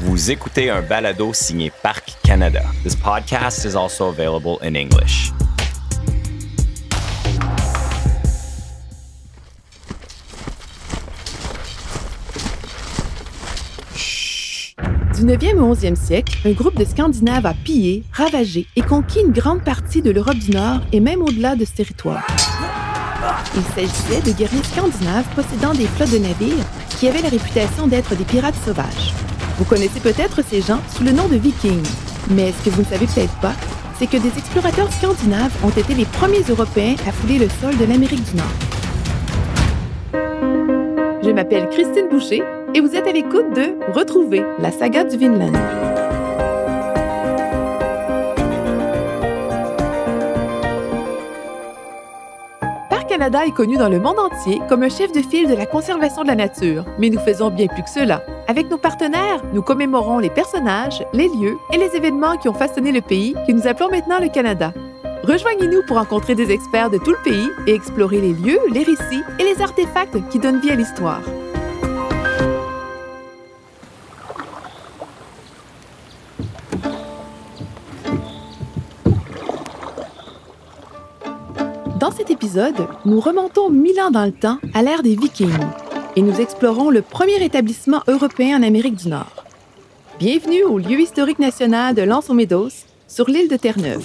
Vous écoutez un balado signé Parc Canada. This podcast is also available in English. Du 9e au 11e siècle, un groupe de Scandinaves a pillé, ravagé et conquis une grande partie de l'Europe du Nord et même au-delà de ce territoire. Il s'agissait de guerriers scandinaves possédant des flottes de navires qui avaient la réputation d'être des pirates sauvages. Vous connaissez peut-être ces gens sous le nom de Vikings, mais ce que vous ne savez peut-être pas, c'est que des explorateurs scandinaves ont été les premiers Européens à fouler le sol de l'Amérique du Nord. Je m'appelle Christine Boucher et vous êtes à l'écoute de Retrouver la saga du Vinland. Canada est connu dans le monde entier comme un chef de file de la conservation de la nature, mais nous faisons bien plus que cela. Avec nos partenaires, nous commémorons les personnages, les lieux et les événements qui ont façonné le pays que nous appelons maintenant le Canada. Rejoignez-nous pour rencontrer des experts de tout le pays et explorer les lieux, les récits et les artefacts qui donnent vie à l'histoire. Dans cet épisode, nous remontons mille ans dans le temps à l'ère des Vikings et nous explorons le premier établissement européen en Amérique du Nord. Bienvenue au lieu historique national de aux Meadows, sur l'île de Terre-Neuve.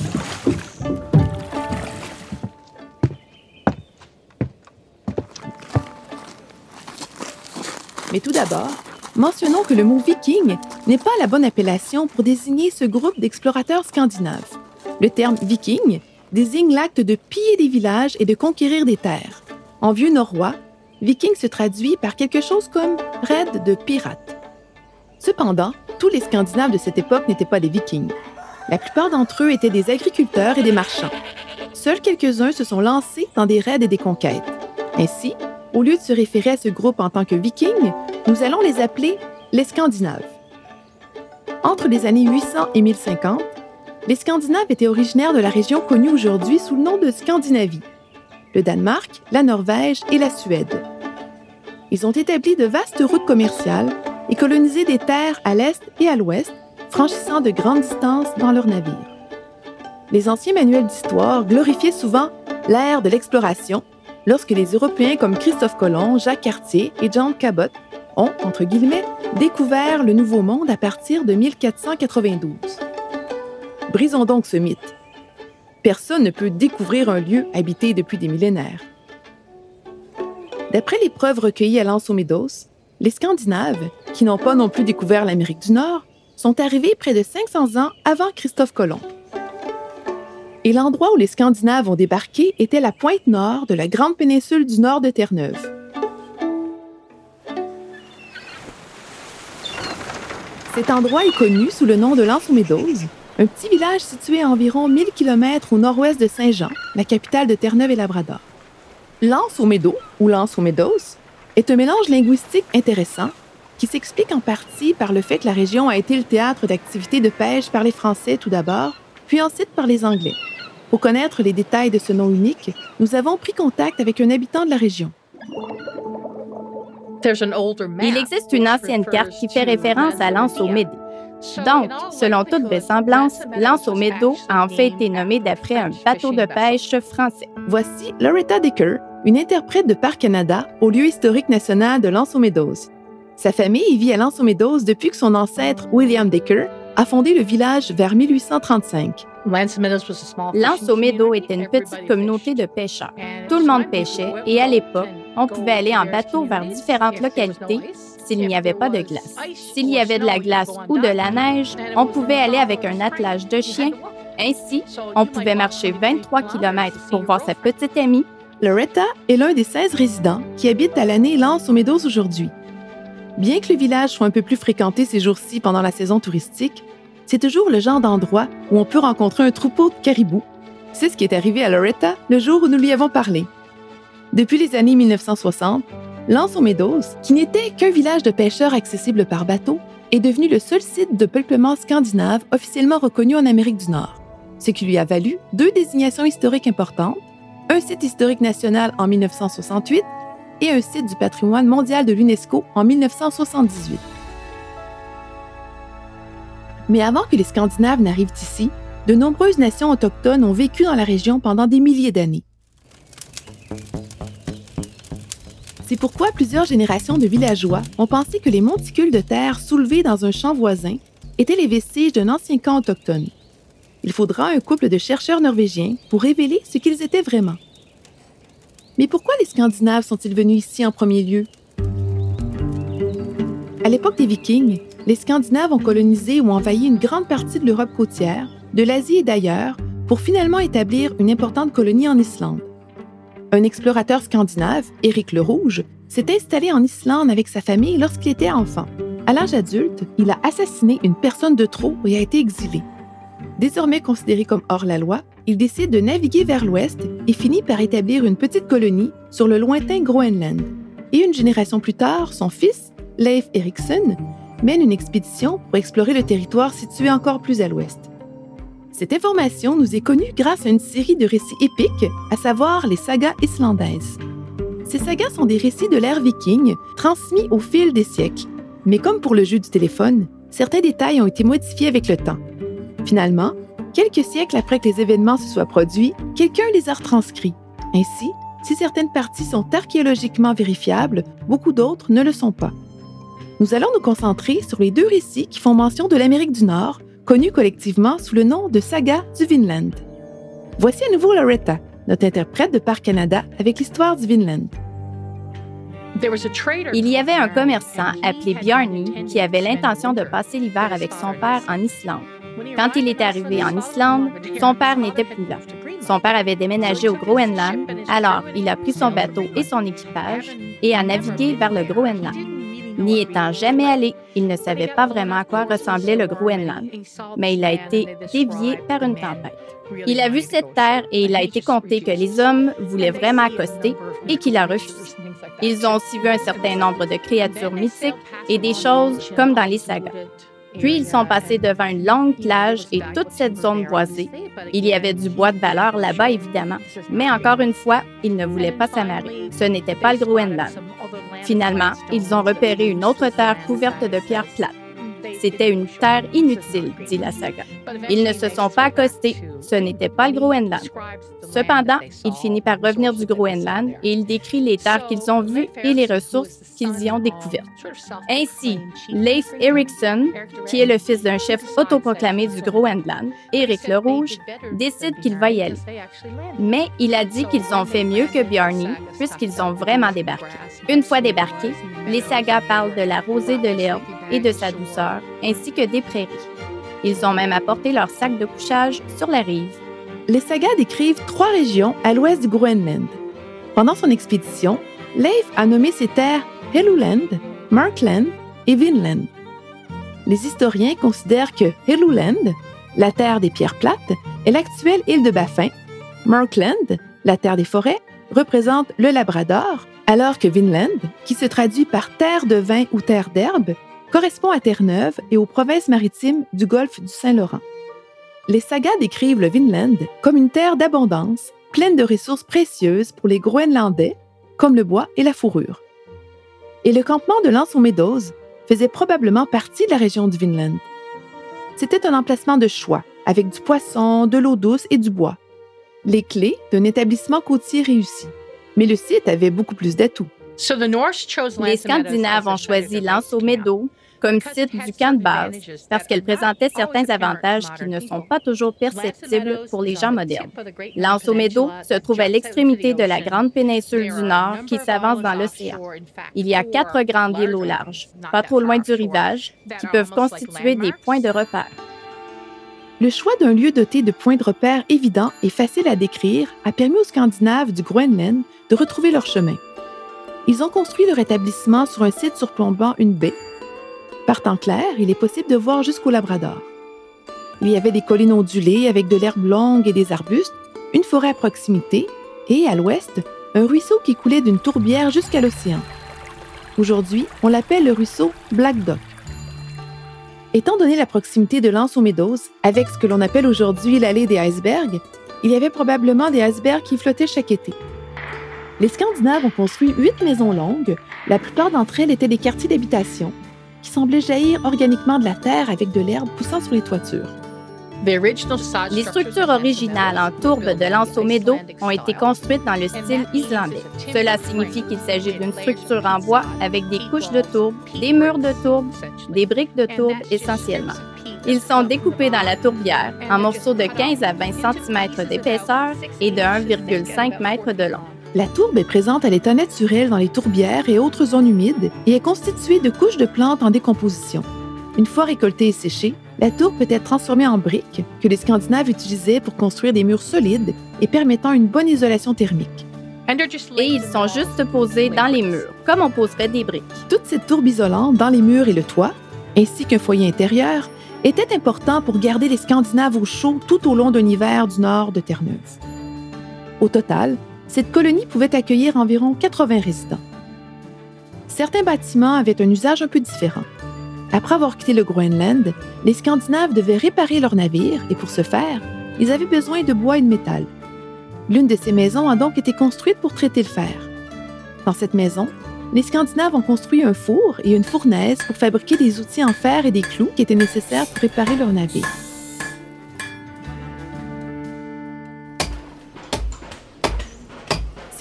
Mais tout d'abord, mentionnons que le mot viking n'est pas la bonne appellation pour désigner ce groupe d'explorateurs scandinaves. Le terme viking désigne l'acte de piller des villages et de conquérir des terres. En vieux norrois, viking se traduit par quelque chose comme raid de pirates. Cependant, tous les Scandinaves de cette époque n'étaient pas des vikings. La plupart d'entre eux étaient des agriculteurs et des marchands. Seuls quelques-uns se sont lancés dans des raids et des conquêtes. Ainsi, au lieu de se référer à ce groupe en tant que vikings, nous allons les appeler les Scandinaves. Entre les années 800 et 1050, les Scandinaves étaient originaires de la région connue aujourd'hui sous le nom de Scandinavie, le Danemark, la Norvège et la Suède. Ils ont établi de vastes routes commerciales et colonisé des terres à l'est et à l'ouest, franchissant de grandes distances dans leurs navires. Les anciens manuels d'histoire glorifiaient souvent l'ère de l'exploration lorsque les Européens comme Christophe Colomb, Jacques Cartier et John Cabot ont, entre guillemets, découvert le Nouveau Monde à partir de 1492. Brisons donc ce mythe. Personne ne peut découvrir un lieu habité depuis des millénaires. D'après les preuves recueillies à Lansomédos, les Scandinaves, qui n'ont pas non plus découvert l'Amérique du Nord, sont arrivés près de 500 ans avant Christophe Colomb. Et l'endroit où les Scandinaves ont débarqué était la pointe nord de la grande péninsule du nord de Terre-Neuve. Cet endroit est connu sous le nom de Lansomédos, un petit village situé à environ 1000 km au nord-ouest de Saint-Jean, la capitale de Terre-Neuve et Labrador. L'anse au Médo, ou l'anse aux Meadows, est un mélange linguistique intéressant qui s'explique en partie par le fait que la région a été le théâtre d'activités de pêche par les Français tout d'abord, puis ensuite par les Anglais. Pour connaître les détails de ce nom unique, nous avons pris contact avec un habitant de la région. Il existe une ancienne carte qui fait référence à l'anse au Médo. Donc, selon toute vraisemblance, l'anse au Médo a en fait été nommée d'après un bateau de pêche français. Voici Loretta Dicker, une interprète de Parc Canada au lieu historique national de l'Anse aux Meadows. Sa famille vit à l'Anse aux Meadows depuis que son ancêtre William Dicker a fondé le village vers 1835. L'anse au Médo était une petite communauté de pêcheurs. Tout le monde pêchait et à l'époque, on pouvait aller en bateau vers différentes localités s'il n'y avait pas de glace. S'il y avait de la glace ou de la neige, on pouvait aller avec un attelage de chiens. Ainsi, on pouvait marcher 23 km pour voir sa petite amie. Loretta est l'un des 16 résidents qui habitent à l'année Lance aux Meadows aujourd'hui. Bien que le village soit un peu plus fréquenté ces jours-ci pendant la saison touristique, c'est toujours le genre d'endroit où on peut rencontrer un troupeau de caribous. C'est ce qui est arrivé à Loretta le jour où nous lui avons parlé. Depuis les années 1960, Lance aux Meadows, qui n'était qu'un village de pêcheurs accessible par bateau, est devenu le seul site de peuplement scandinave officiellement reconnu en Amérique du Nord, ce qui lui a valu deux désignations historiques importantes, un site historique national en 1968 et un site du patrimoine mondial de l'UNESCO en 1978. Mais avant que les Scandinaves n'arrivent ici, de nombreuses nations autochtones ont vécu dans la région pendant des milliers d'années. C'est pourquoi plusieurs générations de villageois ont pensé que les monticules de terre soulevés dans un champ voisin étaient les vestiges d'un ancien camp autochtone. Il faudra un couple de chercheurs norvégiens pour révéler ce qu'ils étaient vraiment. Mais pourquoi les Scandinaves sont-ils venus ici en premier lieu? À l'époque des Vikings, les Scandinaves ont colonisé ou envahi une grande partie de l'Europe côtière, de l'Asie et d'ailleurs, pour finalement établir une importante colonie en Islande. Un explorateur scandinave, Éric le Rouge, s'est installé en Islande avec sa famille lorsqu'il était enfant. À l'âge adulte, il a assassiné une personne de trop et a été exilé. Désormais considéré comme hors la loi, il décide de naviguer vers l'ouest et finit par établir une petite colonie sur le lointain Groenland. Et une génération plus tard, son fils, Leif Erikson, mène une expédition pour explorer le territoire situé encore plus à l'ouest. Cette information nous est connue grâce à une série de récits épiques, à savoir les sagas islandaises. Ces sagas sont des récits de l'ère viking transmis au fil des siècles. Mais comme pour le jeu du téléphone, certains détails ont été modifiés avec le temps. Finalement, quelques siècles après que les événements se soient produits, quelqu'un les a retranscrits. Ainsi, si certaines parties sont archéologiquement vérifiables, beaucoup d'autres ne le sont pas. Nous allons nous concentrer sur les deux récits qui font mention de l'Amérique du Nord, connue collectivement sous le nom de saga du Vinland. Voici à nouveau Loretta, notre interprète de Parc Canada, avec l'histoire du Vinland. Il y avait un commerçant appelé Bjarni qui avait l'intention de passer l'hiver avec son père en Islande. Quand il est arrivé en Islande, son père n'était plus là. Son père avait déménagé au Groenland, alors il a pris son bateau et son équipage et a navigué vers le Groenland. N'y étant jamais allé, il ne savait pas vraiment à quoi ressemblait le Groenland, mais il a été dévié par une tempête. Il a vu cette terre et il a été compté que les hommes voulaient vraiment accoster et qu'il a refusé. Ils ont aussi vu un certain nombre de créatures mythiques et des choses comme dans les sagas. Puis ils sont passés devant une longue plage et toute cette zone boisée. Il y avait du bois de valeur là-bas, évidemment. Mais encore une fois, ils ne voulaient pas s'amarrer. Ce n'était pas le Groenland. Finalement, ils ont repéré une autre terre couverte de pierres plates. C'était une terre inutile, dit la saga. Ils ne se sont pas accostés. Ce n'était pas le Groenland. Cependant, il finit par revenir du Groenland et il décrit les terres qu'ils ont vues et les ressources qu'ils y ont découvertes. Ainsi, Leif Erikson, qui est le fils d'un chef autoproclamé du Groenland, Eric le Rouge, décide qu'il va y aller. Mais il a dit qu'ils ont fait mieux que Bjarni puisqu'ils ont vraiment débarqué. Une fois débarqués, les sagas parlent de la rosée de l'herbe et de sa douceur, ainsi que des prairies. Ils ont même apporté leur sac de couchage sur la rive. Les sagas décrivent trois régions à l'ouest du Groenland. Pendant son expédition, Leif a nommé ces terres Helluland, Markland et Vinland. Les historiens considèrent que Helluland, la terre des pierres plates, est l'actuelle île de Baffin. Markland, la terre des forêts, représente le Labrador, alors que Vinland, qui se traduit par terre de vin ou terre d'herbe, correspond à Terre-Neuve et aux provinces maritimes du golfe du Saint-Laurent. Les sagas décrivent le Vinland comme une terre d'abondance, pleine de ressources précieuses pour les Groenlandais, comme le bois et la fourrure. Et le campement de Lance aux Meadows faisait probablement partie de la région du Vinland. C'était un emplacement de choix, avec du poisson, de l'eau douce et du bois. Les clés d'un établissement côtier réussi. Mais le site avait beaucoup plus d'atouts. Les Scandinaves ont choisi Lance aux Meadows comme site du camp de base parce qu'elle présentait certains avantages qui ne sont pas toujours perceptibles pour les gens modernes. L'Anso-Meadow se trouve à l'extrémité de la grande péninsule du Nord qui s'avance dans l'océan. Il y a quatre grandes îles au large, pas trop loin du rivage, qui peuvent constituer des points de repère. Le choix d'un lieu doté de points de repère évidents et faciles à décrire a permis aux Scandinaves du Groenland de retrouver leur chemin. Ils ont construit leur établissement sur un site surplombant une baie par temps clair, il est possible de voir jusqu'au Labrador. Il y avait des collines ondulées avec de l'herbe longue et des arbustes, une forêt à proximité et, à l'ouest, un ruisseau qui coulait d'une tourbière jusqu'à l'océan. Aujourd'hui, on l'appelle le ruisseau Black Duck. Étant donné la proximité de Lance aux Meadows avec ce que l'on appelle aujourd'hui l'allée des icebergs, il y avait probablement des icebergs qui flottaient chaque été. Les Scandinaves ont construit huit maisons longues, la plupart d'entre elles étaient des quartiers d'habitation, qui semblaient jaillir organiquement de la terre avec de l'herbe poussant sur les toitures. Les structures originales en tourbe de Lanzo Meadow ont été construites dans le style islandais. Cela signifie qu'il s'agit d'une structure en bois avec des couches de tourbe, des murs de tourbe, des briques de tourbe essentiellement. Ils sont découpés dans la tourbière en morceaux de 15 à 20 cm d'épaisseur et de 1,5 m de long. La tourbe est présente à l'état naturel dans les tourbières et autres zones humides et est constituée de couches de plantes en décomposition. Une fois récoltée et séchée, la tour peut être transformée en briques que les Scandinaves utilisaient pour construire des murs solides et permettant une bonne isolation thermique. Et ils sont juste posés dans les murs, comme on poserait des briques. Toute cette tourbe isolante dans les murs et le toit, ainsi qu'un foyer intérieur, était important pour garder les Scandinaves au chaud tout au long d'un hiver du nord de Terre-Neuve. Au total, cette colonie pouvait accueillir environ 80 résidents. Certains bâtiments avaient un usage un peu différent. Après avoir quitté le Groenland, les Scandinaves devaient réparer leurs navires et pour ce faire, ils avaient besoin de bois et de métal. L'une de ces maisons a donc été construite pour traiter le fer. Dans cette maison, les Scandinaves ont construit un four et une fournaise pour fabriquer des outils en fer et des clous qui étaient nécessaires pour réparer leurs navires.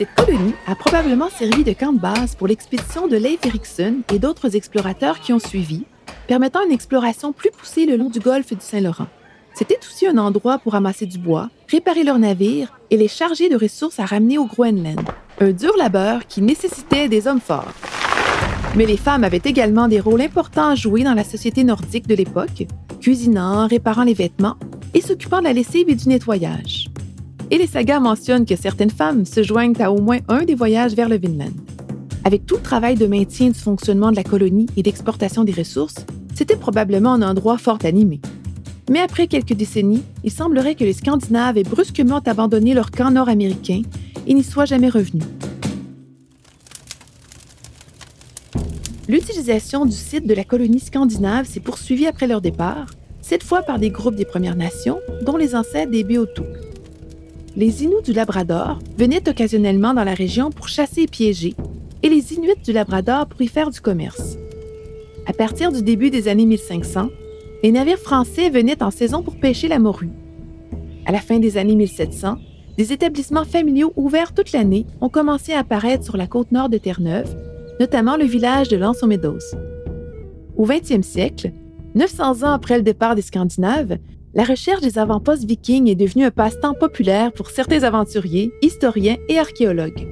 Cette colonie a probablement servi de camp de base pour l'expédition de Leif Erikson et d'autres explorateurs qui ont suivi, permettant une exploration plus poussée le long du golfe du Saint-Laurent. C'était aussi un endroit pour amasser du bois, réparer leurs navires et les charger de ressources à ramener au Groenland. Un dur labeur qui nécessitait des hommes forts. Mais les femmes avaient également des rôles importants à jouer dans la société nordique de l'époque, cuisinant, réparant les vêtements et s'occupant de la lessive et du nettoyage. Et les sagas mentionnent que certaines femmes se joignent à au moins un des voyages vers le Vinland. Avec tout le travail de maintien du fonctionnement de la colonie et d'exportation des ressources, c'était probablement un endroit fort animé. Mais après quelques décennies, il semblerait que les Scandinaves aient brusquement abandonné leur camp nord-américain et n'y soient jamais revenus. L'utilisation du site de la colonie scandinave s'est poursuivie après leur départ, cette fois par des groupes des Premières Nations, dont les ancêtres des Beothuk. Les Inuits du Labrador venaient occasionnellement dans la région pour chasser et piéger, et les Inuits du Labrador pour y faire du commerce. À partir du début des années 1500, les navires français venaient en saison pour pêcher la morue. À la fin des années 1700, des établissements familiaux ouverts toute l'année ont commencé à apparaître sur la côte nord de Terre-Neuve, notamment le village de Lance aux Meadows. Au 20e siècle, 900 ans après le départ des Scandinaves, la recherche des avant-postes vikings est devenue un passe-temps populaire pour certains aventuriers, historiens et archéologues.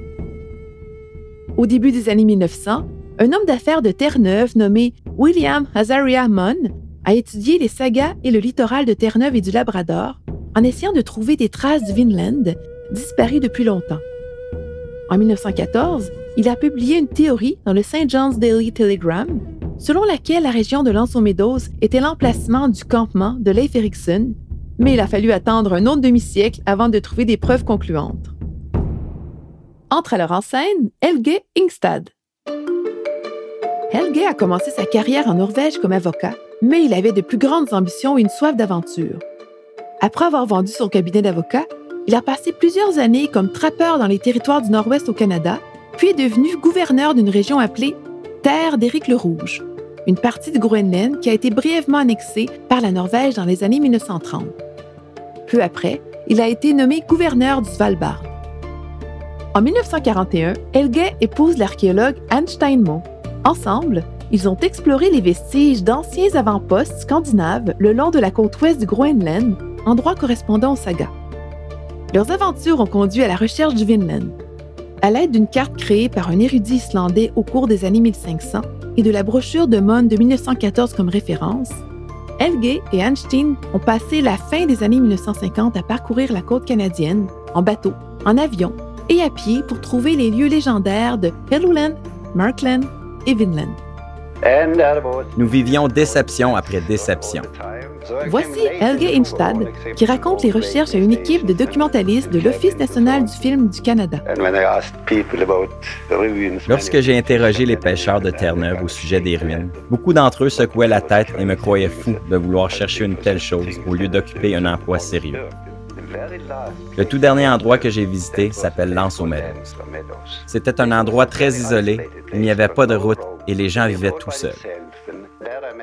Au début des années 1900, un homme d'affaires de Terre-Neuve nommé William Azaria Munn a étudié les sagas et le littoral de Terre-Neuve et du Labrador en essayant de trouver des traces du Vinland disparues depuis longtemps. En 1914, il a publié une théorie dans le St. John's Daily Telegram selon laquelle la région de Lanzo Meadows était l'emplacement du campement de Leif Erikson, mais il a fallu attendre un autre demi-siècle avant de trouver des preuves concluantes. Entre alors en scène Helge Ingstad. Helge a commencé sa carrière en Norvège comme avocat mais il avait de plus grandes ambitions et une soif d'aventure. Après avoir vendu son cabinet d'avocat, il a passé plusieurs années comme trappeur dans les territoires du Nord-Ouest au Canada, puis est devenu gouverneur d'une région appelée Terre d'Éric le Rouge, une partie du Groenland qui a été brièvement annexée par la Norvège dans les années 1930. Peu après, il a été nommé gouverneur du Svalbard. En 1941, Helge épouse l'archéologue Anne Steinmo. Ensemble, ils ont exploré les vestiges d'anciens avant-postes scandinaves le long de la côte ouest du Groenland, endroit correspondant au saga. Leurs aventures ont conduit à la recherche du Vinland. À l'aide d'une carte créée par un érudit islandais au cours des années 1500 et de la brochure de Mon de 1914 comme référence, Helge et Einstein ont passé la fin des années 1950 à parcourir la côte canadienne en bateau, en avion et à pied pour trouver les lieux légendaires de Helluland, Markland et Vinland. Nous vivions déception après déception. Voici Helge Instad qui raconte les recherches à une équipe de documentalistes de l'Office national du film du Canada. Lorsque j'ai interrogé les pêcheurs de Terre-Neuve au sujet des ruines, beaucoup d'entre eux secouaient la tête et me croyaient fou de vouloir chercher une telle chose au lieu d'occuper un emploi sérieux. Le tout dernier endroit que j'ai visité s'appelle Lance aux Meadows. C'était un endroit très isolé, il n'y avait pas de route et les gens vivaient tout seuls.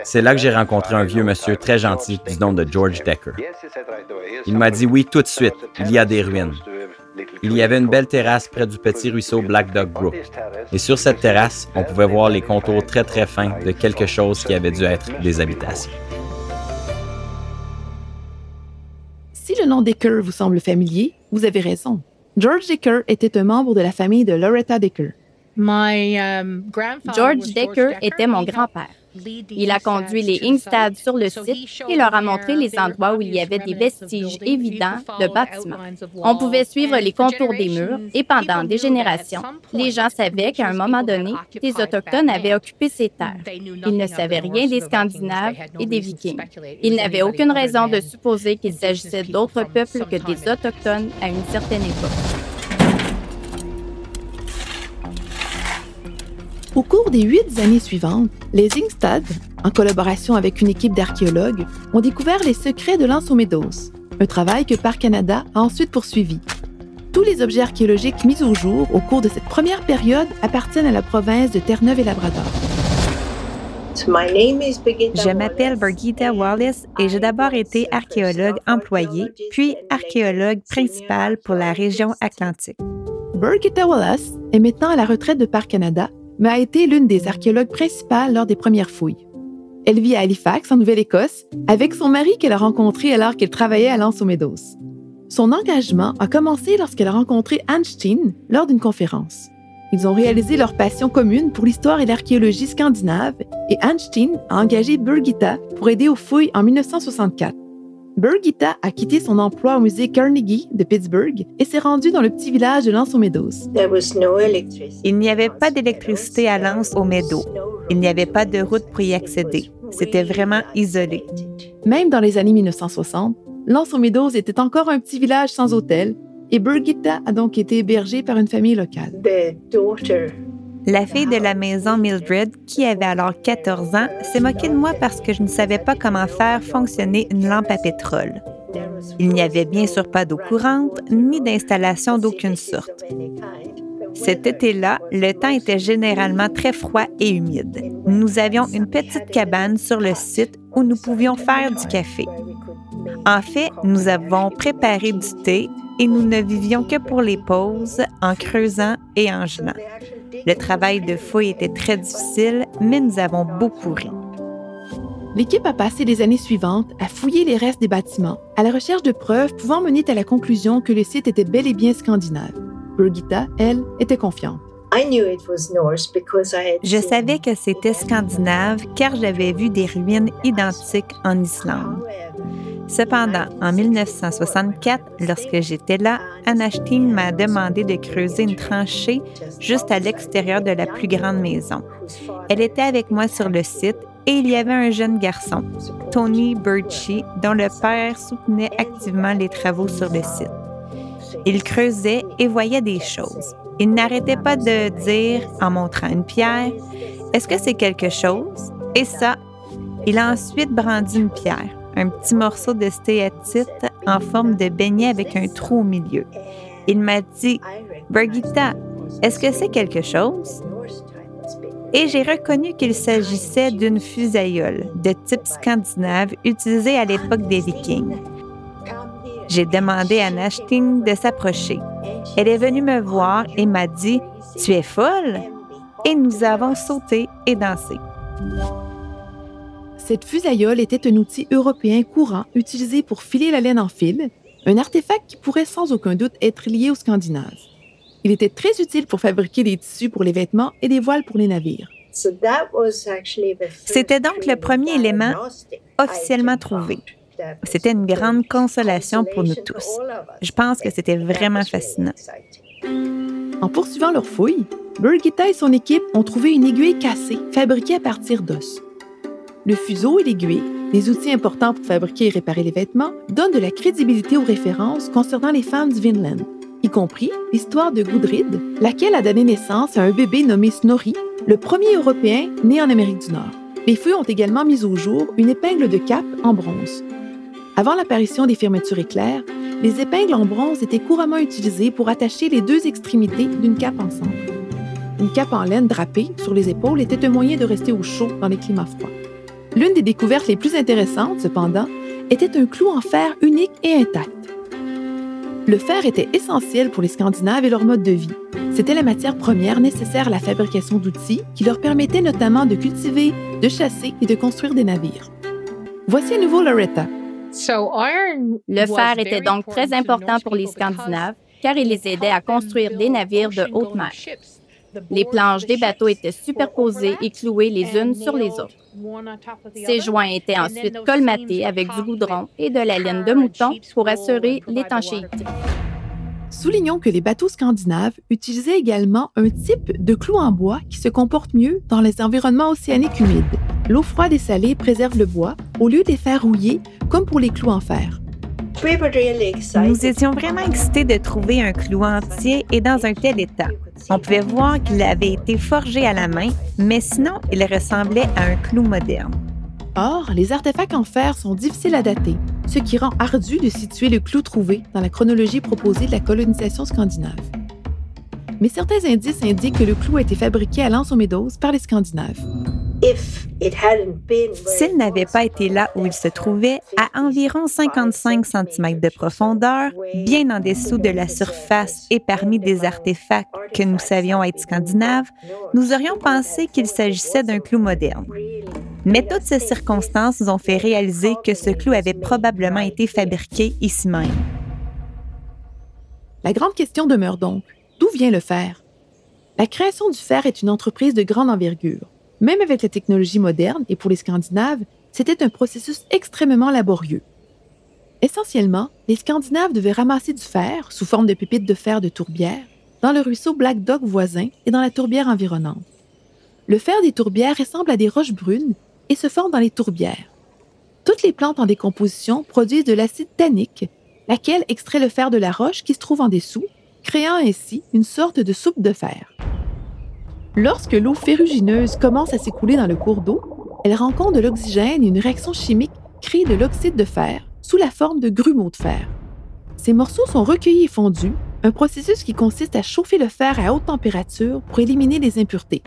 C'est là que j'ai rencontré un vieux monsieur très gentil du nom de George Decker. Il m'a dit oui tout de suite, il y a des ruines. Il y avait une belle terrasse près du petit ruisseau Black Dog Brook. Et sur cette terrasse, on pouvait voir les contours très très fins de quelque chose qui avait dû être des habitations. Si le nom Decker vous semble familier, vous avez raison. George Decker était un membre de la famille de Loretta Decker. Um, George Decker était mon grand-père. Il a conduit les Ingstad sur le site et leur a montré les endroits où il y avait des vestiges évidents de bâtiments. On pouvait suivre les contours des murs et pendant des générations, les gens savaient qu'à un moment donné, des Autochtones avaient occupé ces terres. Ils ne savaient rien des Scandinaves et des Vikings. Ils n'avaient aucune raison de supposer qu'il s'agissait d'autres peuples que des Autochtones à une certaine époque. Au cours des huit années suivantes, les Ingstad, en collaboration avec une équipe d'archéologues, ont découvert les secrets de Meadows, un travail que Parc Canada a ensuite poursuivi. Tous les objets archéologiques mis au jour au cours de cette première période appartiennent à la province de Terre-Neuve et Labrador. Je m'appelle Birgitta Wallace et j'ai d'abord été archéologue employé, puis archéologue principal pour la région atlantique. Birgitta Wallace est maintenant à la retraite de Parc Canada mais a été l'une des archéologues principales lors des premières fouilles. Elle vit à Halifax, en Nouvelle-Écosse, avec son mari qu'elle a rencontré alors qu'elle travaillait à Lance aux Meadows. Son engagement a commencé lorsqu'elle a rencontré Einstein lors d'une conférence. Ils ont réalisé leur passion commune pour l'histoire et l'archéologie scandinave et Einstein a engagé Birgitta pour aider aux fouilles en 1964. Birgitta a quitté son emploi au musée Carnegie de Pittsburgh et s'est rendue dans le petit village de Lance aux Meadows. Il n'y avait pas d'électricité à Lance aux Meadows. Il n'y avait pas de route pour y accéder. C'était vraiment isolé. Même dans les années 1960, Lance aux Meadows était encore un petit village sans hôtel et Birgitta a donc été hébergée par une famille locale. La fille de la maison Mildred, qui avait alors 14 ans, s'est moquée de moi parce que je ne savais pas comment faire fonctionner une lampe à pétrole. Il n'y avait bien sûr pas d'eau courante ni d'installation d'aucune sorte. Cet été-là, le temps était généralement très froid et humide. Nous avions une petite cabane sur le site où nous pouvions faire du café. En fait, nous avons préparé du thé et nous ne vivions que pour les pauses en creusant et en gelant. Le travail de fouille était très difficile, mais nous avons beaucoup ri. L'équipe a passé les années suivantes à fouiller les restes des bâtiments, à la recherche de preuves pouvant mener à la conclusion que le site était bel et bien scandinave. Birgitta, elle, était confiante. Je savais que c'était scandinave car j'avais vu des ruines identiques en Islande. Cependant, en 1964, lorsque j'étais là, Anashtin m'a demandé de creuser une tranchée juste à l'extérieur de la plus grande maison. Elle était avec moi sur le site et il y avait un jeune garçon, Tony Birchie, dont le père soutenait activement les travaux sur le site. Il creusait et voyait des choses. Il n'arrêtait pas de dire, en montrant une pierre, Est-ce que c'est quelque chose? Et ça, il a ensuite brandi une pierre un petit morceau de stéatite en forme de beignet avec un trou au milieu. Il m'a dit Birgitta, est-ce que c'est quelque chose? Et j'ai reconnu qu'il s'agissait d'une fusaïole de type scandinave utilisée à l'époque des Vikings. J'ai demandé à Nashtin de s'approcher. Elle est venue me voir et m'a dit Tu es folle? Et nous avons sauté et dansé. Cette fusaïole était un outil européen courant utilisé pour filer la laine en fil, un artefact qui pourrait sans aucun doute être lié aux Scandinaves. Il était très utile pour fabriquer des tissus pour les vêtements et des voiles pour les navires. C'était donc le premier élément officiellement trouvé. C'était une grande consolation pour nous tous. Je pense que c'était vraiment fascinant. En poursuivant leurs fouilles, Birgitta et son équipe ont trouvé une aiguille cassée fabriquée à partir d'os. Le fuseau et l'aiguille, des outils importants pour fabriquer et réparer les vêtements, donnent de la crédibilité aux références concernant les femmes du Vinland, y compris l'histoire de Gudrid, laquelle a donné naissance à un bébé nommé Snorri, le premier Européen né en Amérique du Nord. Les fouilles ont également mis au jour une épingle de cap en bronze. Avant l'apparition des fermetures éclairs, les épingles en bronze étaient couramment utilisées pour attacher les deux extrémités d'une cape ensemble. Une cape en laine drapée sur les épaules était un moyen de rester au chaud dans les climats froids. L'une des découvertes les plus intéressantes, cependant, était un clou en fer unique et intact. Le fer était essentiel pour les Scandinaves et leur mode de vie. C'était la matière première nécessaire à la fabrication d'outils qui leur permettait notamment de cultiver, de chasser et de construire des navires. Voici à nouveau Loretta. Le fer était donc très important pour les Scandinaves car il les aidait à construire des navires de haute mer. Les planches des bateaux étaient superposées et clouées les unes sur les autres. Ces joints étaient ensuite colmatés avec du goudron et de la laine de mouton pour assurer l'étanchéité. Soulignons que les bateaux scandinaves utilisaient également un type de clou en bois qui se comporte mieux dans les environnements océaniques humides. L'eau froide et salée préserve le bois au lieu des faire rouiller comme pour les clous en fer. Nous étions vraiment excités de trouver un clou entier et dans un tel état. On pouvait voir qu'il avait été forgé à la main, mais sinon, il ressemblait à un clou moderne. Or, les artefacts en fer sont difficiles à dater, ce qui rend ardu de situer le clou trouvé dans la chronologie proposée de la colonisation scandinave. Mais certains indices indiquent que le clou a été fabriqué à aux par les Scandinaves. S'il n'avait pas été là où il se trouvait, à environ 55 cm de profondeur, bien en dessous de la surface et parmi des artefacts que nous savions être scandinaves, nous aurions pensé qu'il s'agissait d'un clou moderne. Mais toutes ces circonstances nous ont fait réaliser que ce clou avait probablement été fabriqué ici même. La grande question demeure donc, d'où vient le fer? La création du fer est une entreprise de grande envergure. Même avec la technologie moderne et pour les Scandinaves, c'était un processus extrêmement laborieux. Essentiellement, les Scandinaves devaient ramasser du fer, sous forme de pépites de fer de tourbière, dans le ruisseau Black Dog voisin et dans la tourbière environnante. Le fer des tourbières ressemble à des roches brunes et se forme dans les tourbières. Toutes les plantes en décomposition produisent de l'acide tannique, laquelle extrait le fer de la roche qui se trouve en dessous, créant ainsi une sorte de soupe de fer. Lorsque l'eau ferrugineuse commence à s'écouler dans le cours d'eau, elle rencontre de l'oxygène et une réaction chimique crée de l'oxyde de fer sous la forme de grumeaux de fer. Ces morceaux sont recueillis et fondus, un processus qui consiste à chauffer le fer à haute température pour éliminer les impuretés.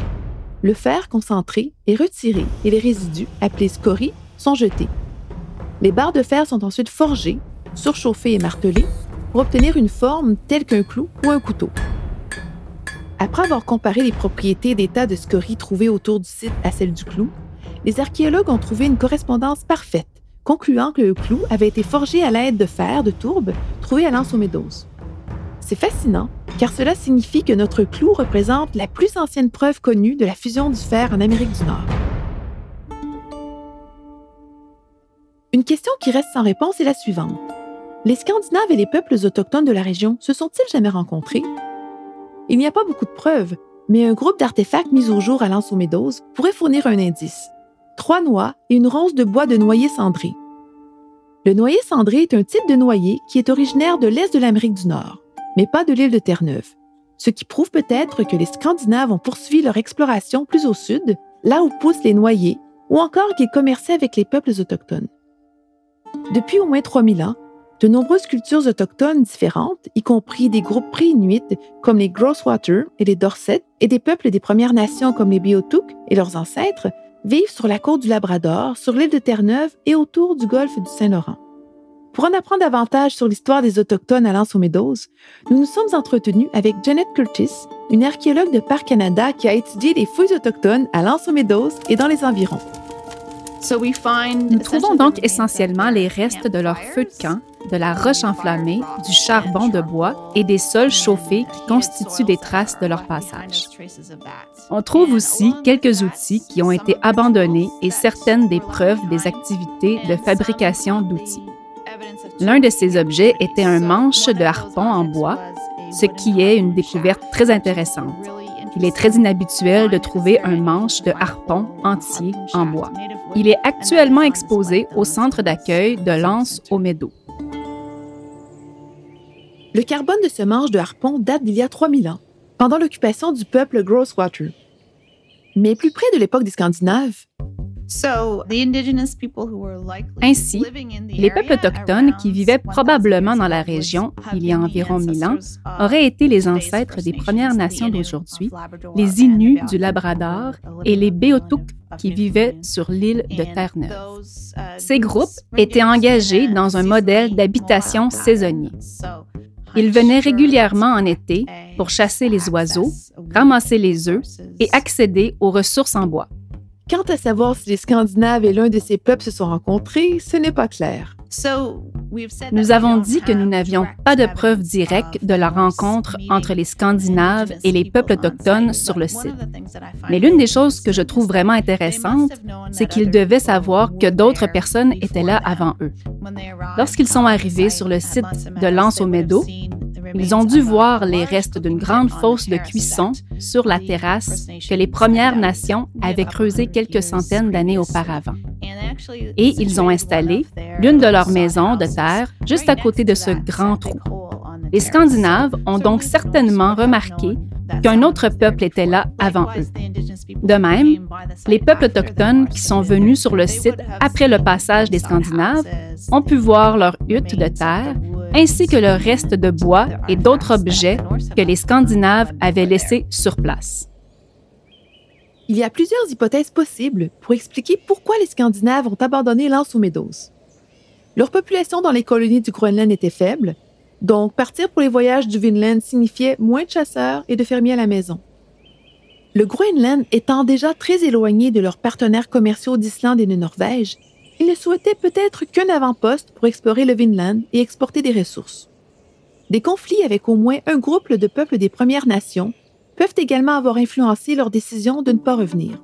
Le fer concentré est retiré et les résidus, appelés scories, sont jetés. Les barres de fer sont ensuite forgées, surchauffées et martelées pour obtenir une forme telle qu'un clou ou un couteau. Après avoir comparé les propriétés des tas de scories trouvées autour du site à celles du clou, les archéologues ont trouvé une correspondance parfaite, concluant que le clou avait été forgé à l'aide de fer de tourbe trouvé à l'Anse. C'est fascinant, car cela signifie que notre clou représente la plus ancienne preuve connue de la fusion du fer en Amérique du Nord. Une question qui reste sans réponse est la suivante. Les Scandinaves et les peuples autochtones de la région se sont-ils jamais rencontrés? Il n'y a pas beaucoup de preuves, mais un groupe d'artefacts mis au jour à Meadows pourrait fournir un indice. Trois noix et une ronce de bois de noyer cendré. Le noyer cendré est un type de noyer qui est originaire de l'est de l'Amérique du Nord, mais pas de l'île de Terre-Neuve, ce qui prouve peut-être que les Scandinaves ont poursuivi leur exploration plus au sud, là où poussent les noyers, ou encore qu'ils commerçaient avec les peuples autochtones. Depuis au moins 3000 ans, de nombreuses cultures autochtones différentes, y compris des groupes pré-inuits comme les Grosswater et les Dorset, et des peuples des Premières Nations comme les Beothuk et leurs ancêtres, vivent sur la côte du Labrador, sur l'île de Terre-Neuve et autour du golfe du Saint-Laurent. Pour en apprendre davantage sur l'histoire des Autochtones à l'Anse aux Meadows, nous nous sommes entretenus avec Janet Curtis, une archéologue de Parc Canada qui a étudié les fouilles autochtones à l'Anse aux Meadows et dans les environs. Nous trouvons donc essentiellement les restes de leur feu de camp, de la roche enflammée, du charbon de bois et des sols chauffés qui constituent des traces de leur passage. On trouve aussi quelques outils qui ont été abandonnés et certaines des preuves des activités de fabrication d'outils. L'un de ces objets était un manche de harpon en bois, ce qui est une découverte très intéressante. Il est très inhabituel de trouver un manche de harpon entier en bois. Il est actuellement exposé au centre d'accueil de Lens au Méadow. Le carbone de ce manche de harpon date d'il y a 3000 ans, pendant l'occupation du peuple Grosswater. Mais plus près de l'époque des Scandinaves, Ainsi, les peuples autochtones qui vivaient probablement dans la région il y a environ 1000 ans auraient été les ancêtres des Premières Nations d'aujourd'hui, les Inuits du Labrador et les Beothuk qui vivaient sur l'île de Terre-Neuve. Ces groupes étaient engagés dans un modèle d'habitation saisonnier. Ils venaient régulièrement en été pour chasser les oiseaux, ramasser les œufs et accéder aux ressources en bois. Quant à savoir si les Scandinaves et l'un de ces peuples se sont rencontrés, ce n'est pas clair. Nous avons dit que nous n'avions pas de preuves directes de la rencontre entre les Scandinaves et les peuples autochtones sur le site. Mais l'une des choses que je trouve vraiment intéressante, c'est qu'ils devaient savoir que d'autres personnes étaient là avant eux. Lorsqu'ils sont arrivés sur le site de Lance au Meadow, ils ont dû voir les restes d'une grande fosse de cuisson sur la terrasse que les Premières Nations avaient creusée quelques centaines d'années auparavant. Et ils ont installé l'une de leurs maisons de terre juste à côté de ce grand trou. Les Scandinaves ont donc certainement remarqué qu'un autre peuple était là avant eux. De même, les peuples autochtones qui sont venus sur le site après le passage des Scandinaves ont pu voir leurs huttes de terre ainsi que le reste de bois et d'autres objets que les Scandinaves avaient laissés sur place. Il y a plusieurs hypothèses possibles pour expliquer pourquoi les Scandinaves ont abandonné l'Anse aux. Leur population dans les colonies du Groenland était faible, donc partir pour les voyages du Vinland signifiait moins de chasseurs et de fermiers à la maison. Le Groenland étant déjà très éloigné de leurs partenaires commerciaux d'Islande et de Norvège, ils ne souhaitaient peut-être qu'un avant-poste pour explorer le Vinland et exporter des ressources. Des conflits avec au moins un groupe de peuples des Premières Nations peuvent également avoir influencé leur décision de ne pas revenir.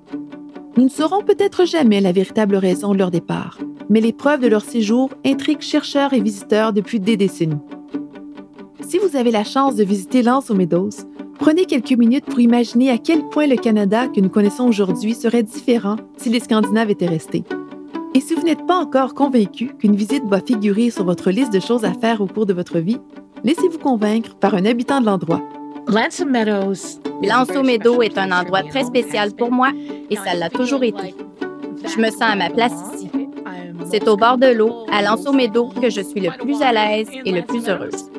Nous ne saurons peut-être jamais la véritable raison de leur départ, mais les preuves de leur séjour intriguent chercheurs et visiteurs depuis des décennies. Si vous avez la chance de visiter l'Anse aux Meadows, prenez quelques minutes pour imaginer à quel point le Canada que nous connaissons aujourd'hui serait différent si les Scandinaves étaient restés. Et si vous n'êtes pas encore convaincu qu'une visite doit figurer sur votre liste de choses à faire au cours de votre vie, laissez-vous convaincre par un habitant de l'endroit. Lanceau Meadow est un endroit très spécial pour moi et ça l'a toujours été. Je me sens à ma place ici. C'est au bord de l'eau, à Lanceau Meadow, que je suis le plus à l'aise et le plus heureuse.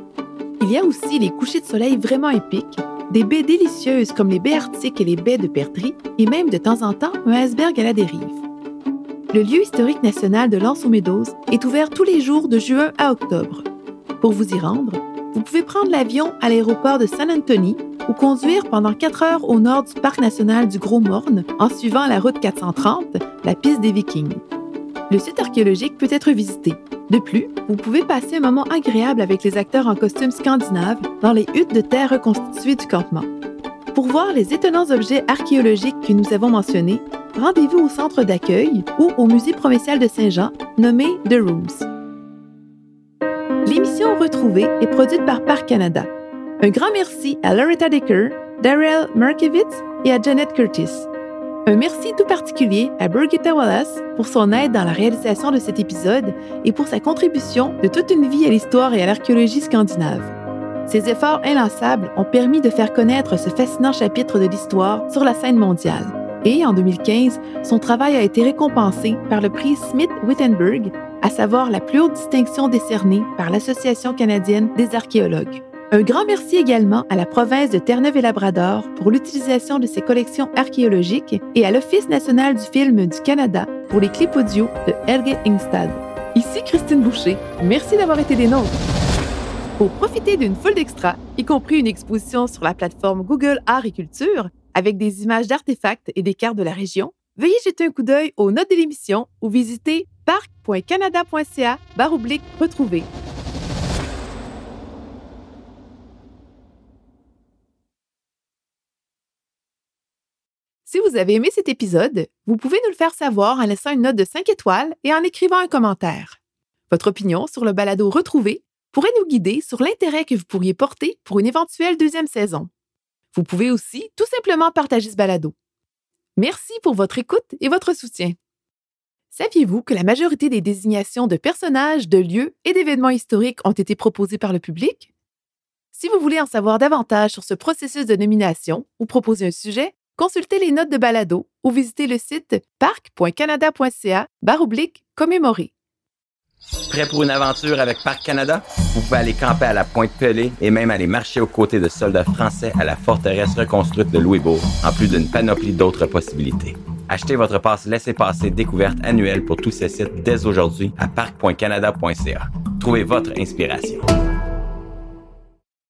Il y a aussi les couchers de soleil vraiment épiques, des baies délicieuses comme les baies arctiques et les baies de perdrix, et même de temps en temps un iceberg à la dérive. Le lieu historique national de l'Anse aux Meadows est ouvert tous les jours de juin à octobre. Pour vous y rendre, vous pouvez prendre l'avion à l'aéroport de San Antonio ou conduire pendant quatre heures au nord du parc national du Gros Morne en suivant la route 430, la piste des Vikings. Le site archéologique peut être visité. De plus, vous pouvez passer un moment agréable avec les acteurs en costume scandinave dans les huttes de terre reconstituées du campement. Pour voir les étonnants objets archéologiques que nous avons mentionnés, rendez-vous au centre d'accueil ou au musée provincial de Saint-Jean, nommé The Rooms. L'émission Retrouvée est produite par Parc Canada. Un grand merci à Loretta Decker, Darrell Markevitz et à Janet Curtis. Un merci tout particulier à Birgitta Wallace pour son aide dans la réalisation de cet épisode et pour sa contribution de toute une vie à l'histoire et à l'archéologie scandinave. Ses efforts inlassables ont permis de faire connaître ce fascinant chapitre de l'histoire sur la scène mondiale et en 2015, son travail a été récompensé par le prix Smith-Wittenberg, à savoir la plus haute distinction décernée par l'Association canadienne des archéologues. Un grand merci également à la province de Terre-Neuve et Labrador pour l'utilisation de ses collections archéologiques et à l'Office national du film du Canada pour les clips audio de Helge Ingstad. Ici Christine Boucher. Merci d'avoir été des nôtres. Pour profiter d'une foule d'extras, y compris une exposition sur la plateforme Google Art et Culture, avec des images d'artefacts et des cartes de la région, veuillez jeter un coup d'œil aux notes de l'émission ou visiter parc.canada.ca retrouver. Si vous avez aimé cet épisode, vous pouvez nous le faire savoir en laissant une note de 5 étoiles et en écrivant un commentaire. Votre opinion sur le balado Retrouvé pourrait nous guider sur l'intérêt que vous pourriez porter pour une éventuelle deuxième saison. Vous pouvez aussi tout simplement partager ce balado. Merci pour votre écoute et votre soutien. Saviez-vous que la majorité des désignations de personnages, de lieux et d'événements historiques ont été proposées par le public? Si vous voulez en savoir davantage sur ce processus de nomination ou proposer un sujet, consultez les notes de balado ou visitez le site parc.canada.ca commémorer. Prêt pour une aventure avec Parc Canada? Vous pouvez aller camper à la Pointe Pelée et même aller marcher aux côtés de soldats français à la forteresse reconstruite de Louisbourg, en plus d'une panoplie d'autres possibilités. Achetez votre passe laissez-passer découverte annuelle pour tous ces sites dès aujourd'hui à parc.canada.ca. Trouvez votre inspiration.